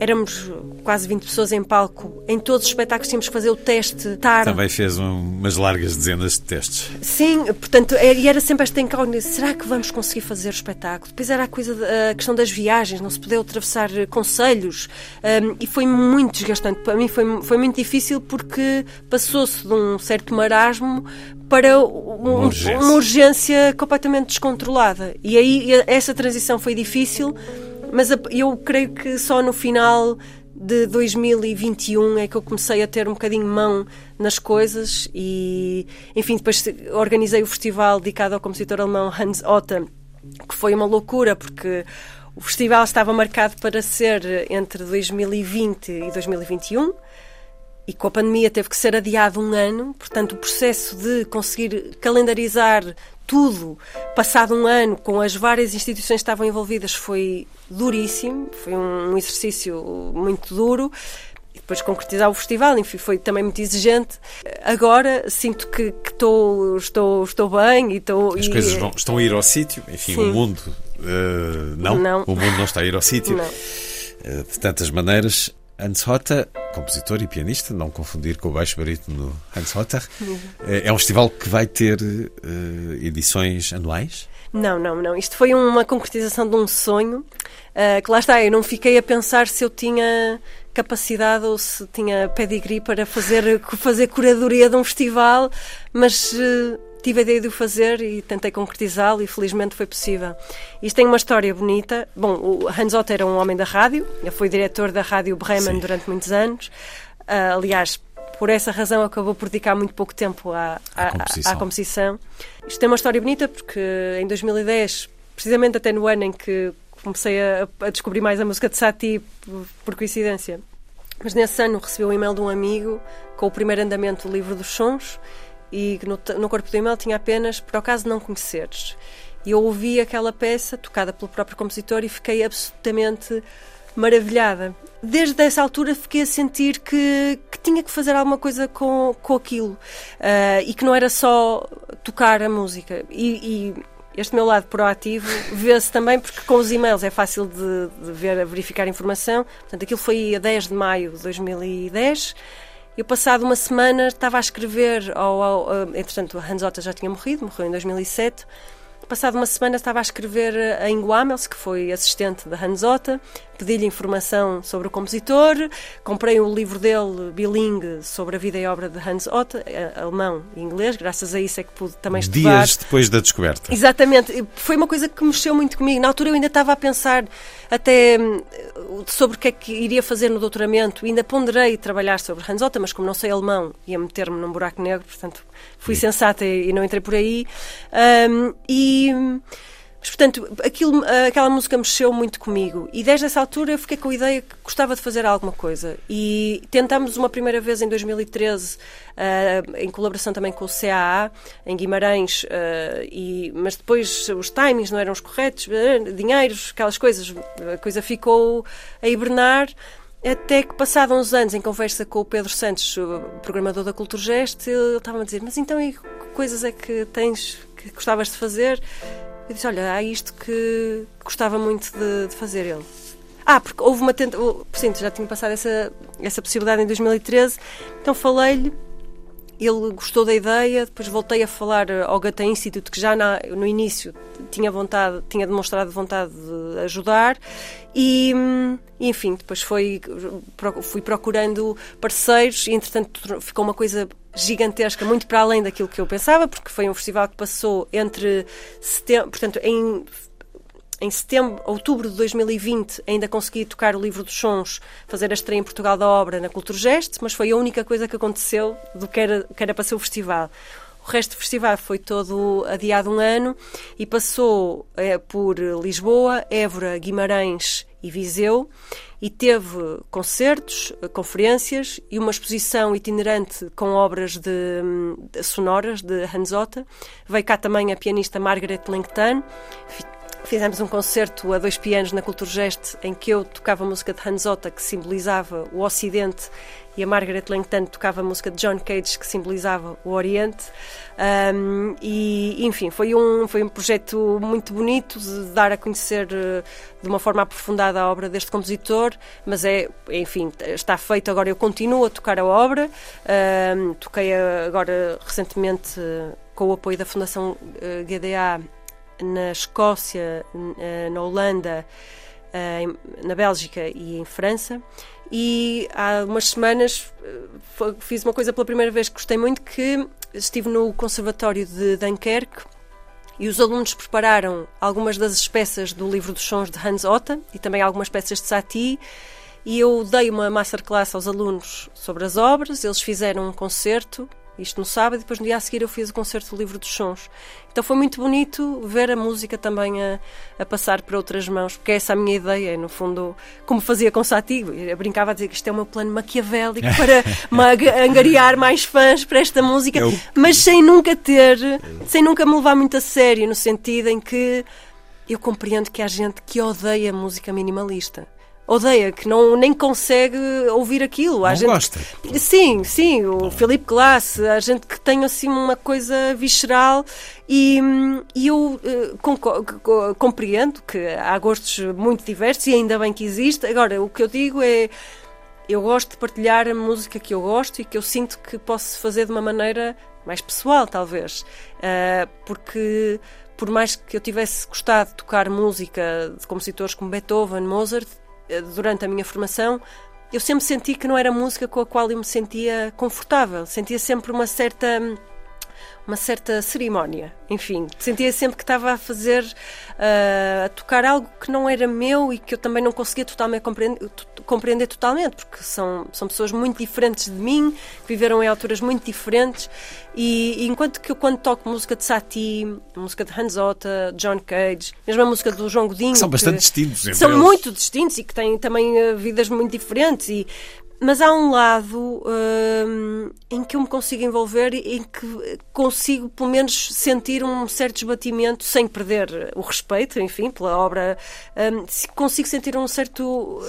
Éramos quase 20 pessoas em palco. Em todos os espetáculos tínhamos que fazer o teste TAR. Também fez um- umas largas dezenas de testes. Sim, portanto, é- e era sempre esta incógnita: será que vamos conseguir fazer o espetáculo? Depois era a, coisa, a questão das viagens, não se poder atravessar eh, conselhos, um, e foi muito desgastante. Para mim foi, foi muito difícil porque passou-se de um certo marasmo para um- Uma urgência. uma urgência completamente descontrolada. E aí essa transição foi difícil, mas eu creio que só no final de 2021 é que eu comecei a ter um bocadinho mão nas coisas e, enfim, depois organizei o festival dedicado ao compositor alemão Hans Otta, que foi uma loucura porque o festival estava marcado para ser entre 2020 e 2021 e com a pandemia teve que ser adiado um ano, portanto, o processo de conseguir calendarizar tudo, passado um ano, com as várias instituições que estavam envolvidas, foi duríssimo, foi um exercício muito duro. E depois concretizar o festival, enfim, foi também muito exigente. Agora sinto que, que estou, estou, estou bem e estou. As e- coisas vão- estão a ir ao sítio. Enfim, Sim. o mundo. eh, não. Não. O mundo não está a ir ao sítio. Não. Eh, de tantas maneiras. Hans Hotter, compositor e pianista, não confundir com o baixo barítono Hans Hotter. Eh, É um festival que vai ter eh, edições anuais? Não, não, não. Isto foi uma concretização de um sonho ah, que lá está, eu não fiquei a pensar se eu tinha capacidade ou se tinha pedigree para fazer, fazer curadoria de um festival, mas eh, tive a ideia de o fazer e tentei concretizá-lo e felizmente foi possível. Isto tem uma história bonita. Bom, o Hans Otto era um homem da rádio, ele foi diretor da Rádio Bremen Sim. durante muitos anos. Ah, aliás, por essa razão acabou por dedicar muito pouco tempo à, À à- composição. à composição. Isto tem uma história bonita porque em 2010, precisamente até no ano em que comecei a, a descobrir mais a música de Satie, por, por coincidência, mas nesse ano recebi um e-mail de um amigo com o primeiro andamento do livro dos sons e que no, no corpo do e-mail tinha apenas por acaso não conheceres. E eu ouvi aquela peça tocada pelo próprio compositor e fiquei absolutamente maravilhada. Desde essa altura fiquei a sentir que, que tinha que fazer alguma coisa com, com aquilo Ah, e que não era só tocar a música. E, e este meu lado proativo vê-se também porque com os e-mails é fácil de, de ver, verificar informação. Portanto, aquilo foi a 10 de maio de 2010. Eu, passado uma semana, estava a escrever, ao, ao, entretanto, Hans Otta já tinha morrido, morreu em 2007. Passado uma semana estava a escrever a Ingo Amels, que foi assistente da Hans Otta, pedi-lhe informação sobre o compositor, comprei o livro dele, bilingue, sobre a vida e obra de Hans Otta, eh, alemão e inglês, graças a isso é que pude também estudar. Dias depois da descoberta. Exatamente, foi uma coisa que mexeu muito comigo. Na altura eu ainda estava a pensar até hum, sobre o que é que iria fazer no doutoramento, ainda ponderei trabalhar sobre Hans Otta, mas como não sei alemão, ia meter-me num buraco negro, portanto fui sensata e não entrei por aí. Hum, e. Mas, portanto, aquilo, aquela música mexeu muito comigo. E desde essa altura eu fiquei com a ideia que gostava de fazer alguma coisa. E tentámos uma primeira vez em 2013, ah, em colaboração também com o CAA, em Guimarães, ah, e, mas depois os timings não eram os corretos, dinheiros, aquelas coisas. A coisa ficou a hibernar. Até que, passados uns anos, em conversa com o Pedro Santos, o programador da Culturgest, ele estava a dizer: Mas então, e que coisas é que tens que gostavas de fazer? Eu disse: Olha, há isto que gostava muito de, de fazer ele. Ah, porque houve uma tentativa. Sim, já tinha passado essa, essa possibilidade em 2013, então falei-lhe. Ele gostou da ideia, depois voltei a falar ao Gata Institute, que já na- no início tinha vontade, tinha demonstrado vontade de ajudar, e hum, enfim, depois foi, fui procurando parceiros, e entretanto ficou uma coisa gigantesca, muito para além daquilo que eu pensava, porque foi um festival que passou entre setembro, portanto, em em setembro, outubro de 2020, ainda consegui tocar o livro dos sons, fazer a estreia em Portugal da obra na Culturgest, mas foi a única coisa que aconteceu do que era, que era para ser o festival. O resto do festival foi todo adiado um ano e passou é, por Lisboa, Évora, Guimarães e Viseu e teve concertos, conferências e uma exposição itinerante com obras de, de sonoras de Hanzota. Veio cá também a pianista Margaret Langton Fizemos um concerto a dois pianos na Culturgest em que eu tocava música de Hanzota, que simbolizava o Ocidente, e a Margaret Langton tocava música de John Cage, que simbolizava o Oriente. Um, e, enfim, foi um, foi um projeto muito bonito de dar a conhecer uh, de uma forma aprofundada a obra deste compositor, mas é, enfim, está feito agora. Eu continuo a tocar a obra, um, toquei agora recentemente. Uh, com o apoio da Fundação GDA na Escócia, eh, na Holanda, eh, na Bélgica e em França. E há umas semanas eh, fiz uma coisa pela primeira vez que gostei muito, que estive no Conservatório de Dunkerque e os alunos prepararam algumas das peças do livro dos sons de Hans Otta e também algumas peças de Satie e eu dei uma masterclass aos alunos sobre as obras, eles fizeram um concerto isto no sábado, e depois no dia a seguir eu fiz o concerto do Livro dos Sons. Então foi muito bonito ver a música também a, a passar para outras mãos, porque essa é a minha ideia, no fundo, como fazia com Satigo. Eu brincava a dizer que isto é o meu plano maquiavélico para angariar mais fãs para esta música, eu... mas sem nunca ter, sem nunca me levar muito a sério, no sentido em que eu compreendo que há gente que odeia música minimalista odeia, que não, nem consegue ouvir aquilo. Há não gente gosta. Que, sim, sim, o Felipe Glass, há gente que tem assim uma coisa visceral e, e eu uh, compreendo que há gostos muito diversos e ainda bem que existe. Agora, o que eu digo é eu gosto de partilhar a música que eu gosto e que eu sinto que posso fazer de uma maneira mais pessoal, talvez. Uh, porque por mais que eu tivesse gostado de tocar música de compositores como Beethoven, Mozart, eh, durante a minha formação, eu sempre senti que não era música com a qual eu me sentia confortável. Sentia sempre uma certa uma certa cerimónia. Enfim, sentia sempre que estava a fazer, uh, a tocar algo que não era meu e que eu também não conseguia totalmente compreender, compreender totalmente, porque são, são pessoas muito diferentes de mim, que viveram em alturas muito diferentes. E, e enquanto que eu, quando toco música de Satie, música de Hans Otta, John Cage, mesmo a música do João Godinho. Que são bastante distintos. São eles. muito distintos e que têm também uh, vidas muito diferentes. E, mas há um lado hum, em que eu me consigo envolver e em que consigo, pelo menos, sentir um certo esbatimento sem perder o respeito, enfim, pela obra. Hum, consigo sentir um certo.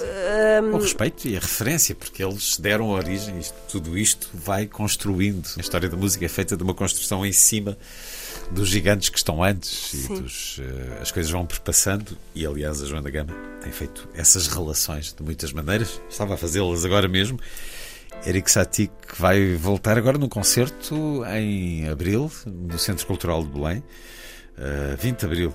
Hum... O respeito e a referência, porque eles deram origem, isto, tudo isto vai construindo. A história da música é feita de uma construção em cima dos gigantes que estão antes Sim. e dos, uh, as coisas vão perpassando. E aliás a Joana Gama tem feito essas relações de muitas maneiras. Estava a fazê-las agora mesmo. Eric Satie que vai voltar agora num concerto em Abril no Centro Cultural de Belém. Uh, eh, 20 de Abril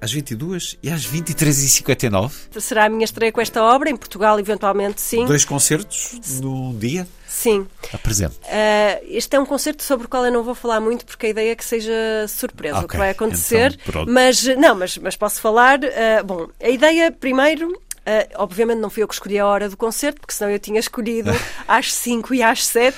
às 22 e às 23h59. Será a minha estreia com esta obra, em Portugal, eventualmente, sim. Dois concertos num dia? Sim. Apresente. Uh, este é um concerto sobre o qual eu não vou falar muito, porque a ideia é que seja surpresa okay. o que vai acontecer. Então, mas, não, mas, mas posso falar. Uh, bom, a ideia, primeiro, Uh, obviamente não fui eu que escolhi a hora do concerto, porque senão eu tinha escolhido às 5 e às 7.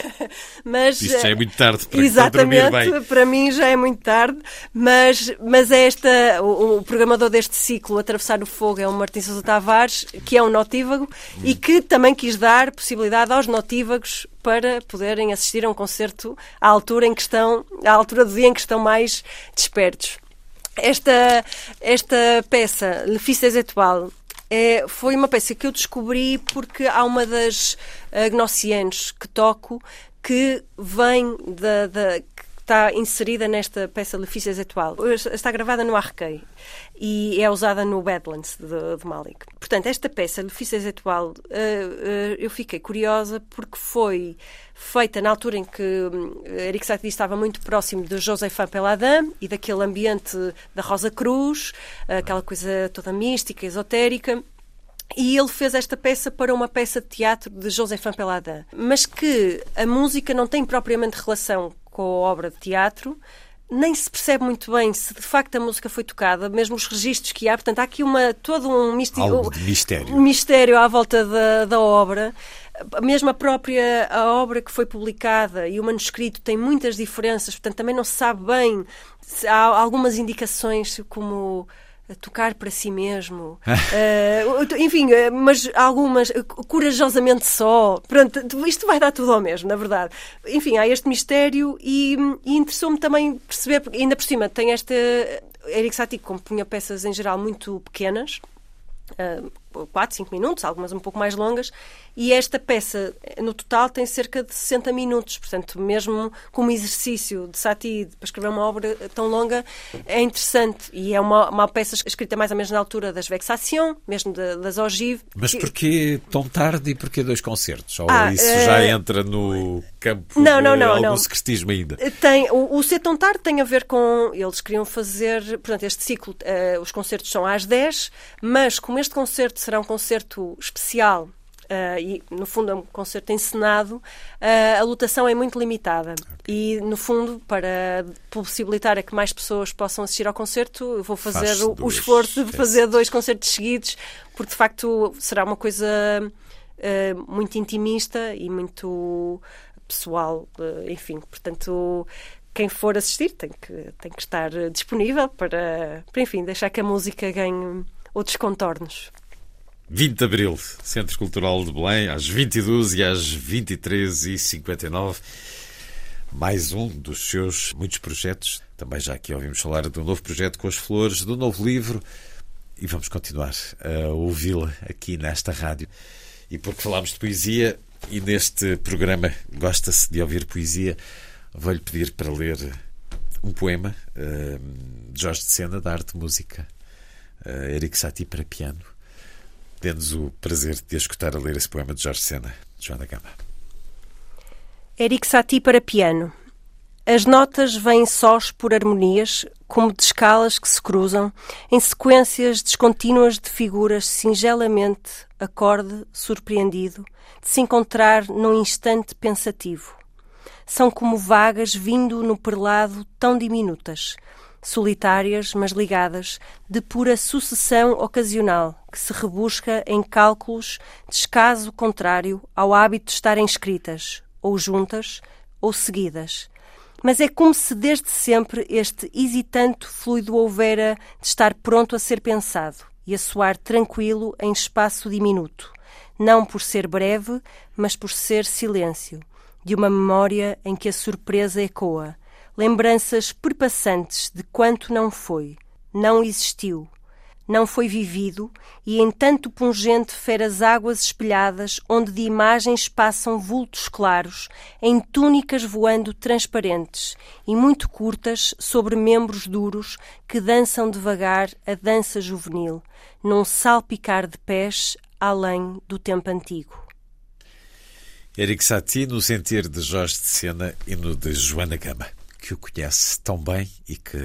mas, Isto já é muito tarde para, exatamente, para bem. para mim já é muito tarde. Mas, mas é esta, o, o, programador deste ciclo, Atravessar o Fogo, é o Martim Sousa Tavares, que é um notívago hum. e que também quis dar possibilidade aos notívagos para poderem assistir a um concerto à altura em que estão, à altura do dia em que estão mais despertos. Esta, esta peça, Le Fils des Étoiles, é, foi uma peça que eu descobri porque há uma das uh, que toco que vem da, da está inserida nesta peça Le Fils atual. Está gravada no Arquei e é usada no Badlands de, de Malik. Portanto, esta peça Le Fils atual, uh, uh, eu fiquei curiosa porque foi feita na altura em que uh, Eric Satie estava muito próximo de Joseph Peladin e daquele ambiente da Rosa Cruz, aquela coisa toda mística, esotérica. e ele fez esta peça para uma peça de teatro de José Fampeladin, mas que a música não tem propriamente relação com a obra de teatro, nem se percebe muito bem se de facto a música foi tocada, mesmo os registros que há. Portanto, há aqui uma, todo um mistério. um mistério à volta da, da obra. Mesmo a própria a obra que foi publicada e o manuscrito tem muitas diferenças, portanto, também não se sabe bem. Se há algumas indicações como tocar para si mesmo, uh, enfim, eh, mas algumas eh, corajosamente só. Pronto, isto vai dar tudo ao mesmo, na verdade. Enfim, há este mistério e, e interessou-me também perceber, ainda por cima, tem esta. Eric Satie compunha peças em geral muito pequenas, uh, 4, 5 minutos, algumas um pouco mais longas, e esta peça, no total, tem cerca de 60 minutos. Portanto, mesmo como exercício de Satie para escrever uma obra tão longa, é interessante. E é uma, uma peça escrita mais ou menos na altura das Vexations, mesmo de, das ogives. Mas porquê tão tarde e porquê dois concertos? Ou ah, isso uh... já entra no campo não, não, não, algum secretismo ainda? Tem, o, o Ser Tão Tarde tem a ver com... Eles queriam fazer... Portanto, este ciclo, uh, os concertos são às 10, mas como este concerto será um concerto especial Uh, e no fundo é um concerto encenado, uh, a lotação é muito limitada. E no fundo, para possibilitar a que mais pessoas possam assistir ao concerto, eu vou fazer o, o, esforço de fazer dois concertos seguidos, porque de facto será uma coisa uh, muito intimista e muito pessoal, enfim, portanto quem for assistir tem que, tem que estar disponível para, para, enfim, deixar que a música ganhe outros contornos. 20 de Abril, Centro Cultural de Belém, às 22 e às 23h59. Mais um dos seus muitos projetos. Também já aqui ouvimos falar do novo projeto com as flores, do novo livro. E vamos continuar a ouvi-la aqui nesta rádio. E porque falámos de poesia e neste programa gosta-se de ouvir poesia, vou-lhe pedir para ler um poema uh, de Jorge de Sena, da Arte Música, uh, Eric Satie para piano. Dê-nos o prazer de escutar a ler esse poema de Jorge Sena, de Joana Gama. Eric Satie para piano. As notas vêm sós por harmonias, como de escalas que se cruzam, em sequências descontínuas de figuras singelamente, acorde, surpreendido, de se encontrar num instante pensativo. São como vagas vindo no perlado tão diminutas, solitárias, mas ligadas, de pura sucessão ocasional, que se rebusca em cálculos descaso contrário ao hábito de estarem escritas, ou juntas, ou seguidas. Mas é como se desde sempre este hesitante fluido houvera de estar pronto a ser pensado e a soar tranquilo em espaço diminuto, não por ser breve, mas por ser silêncio, de uma memória em que a surpresa ecoa, lembranças perpassantes de quanto não foi, não existiu, não foi vivido, e em tanto pungente feras águas espelhadas, onde de imagens passam vultos claros, em túnicas voando transparentes e muito curtas sobre membros duros que dançam devagar a dança juvenil, num salpicar de pés além do tempo antigo. Eric Satie no sentir de Jorge de Sena e no de Joana Gama que o conhece tão bem e que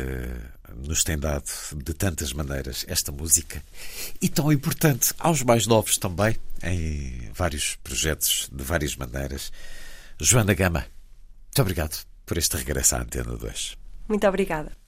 nos tem dado de tantas maneiras esta música e tão importante aos mais novos também, em vários projetos, de várias maneiras. Joana Gama, muito obrigado por este regresso à Antena 2. Muito obrigada.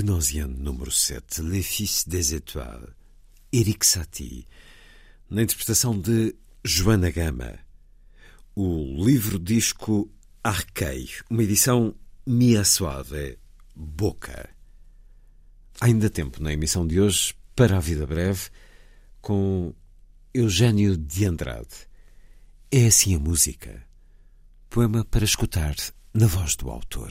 Gnosian número 7, Les Fils des Étoiles, Eric Satie, na interpretação de Joana Gama. O livro-disco Arquei, uma edição Mia Suave, Boca. Há ainda tempo na emissão de hoje para a vida breve com Eugênio de Andrade. É assim a música. Poema para escutar na voz do autor.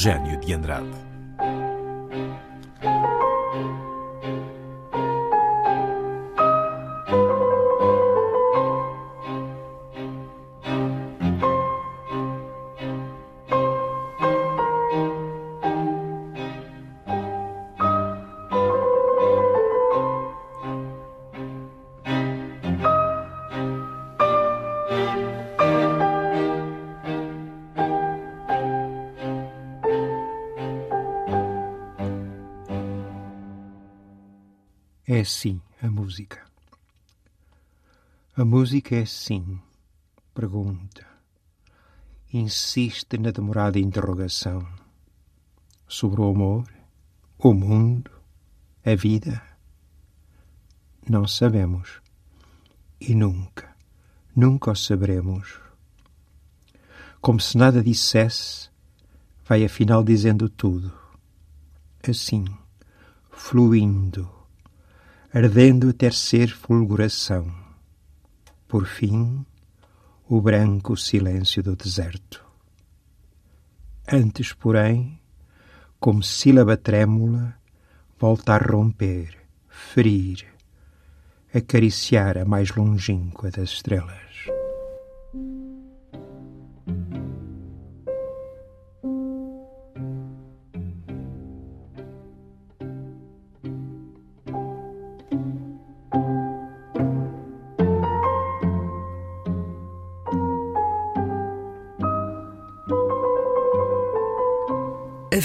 Eugênio de Andrade. É sim a música. A música é sim, pergunta. Insiste na demorada interrogação sobre o amor, o mundo, a vida. Não sabemos e nunca, nunca o saberemos. Como se nada dissesse, vai afinal dizendo tudo. Assim, fluindo ardendo até ser fulguração. Por fim, o branco silêncio do deserto. Antes, porém, como sílaba trêmula, volta a romper, ferir, acariciar a mais longínqua das estrelas.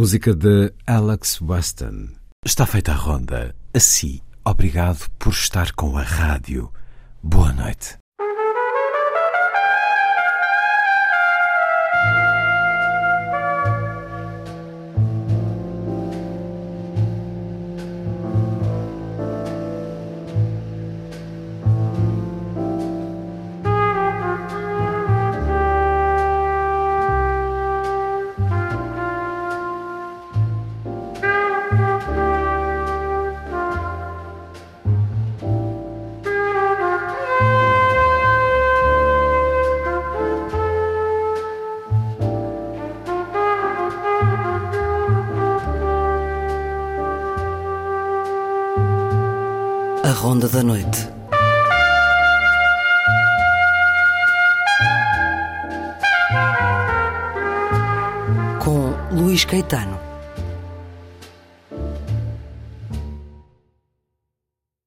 Música de Alex Weston. Está feita a ronda. Assim, obrigado por estar com a rádio. Boa noite.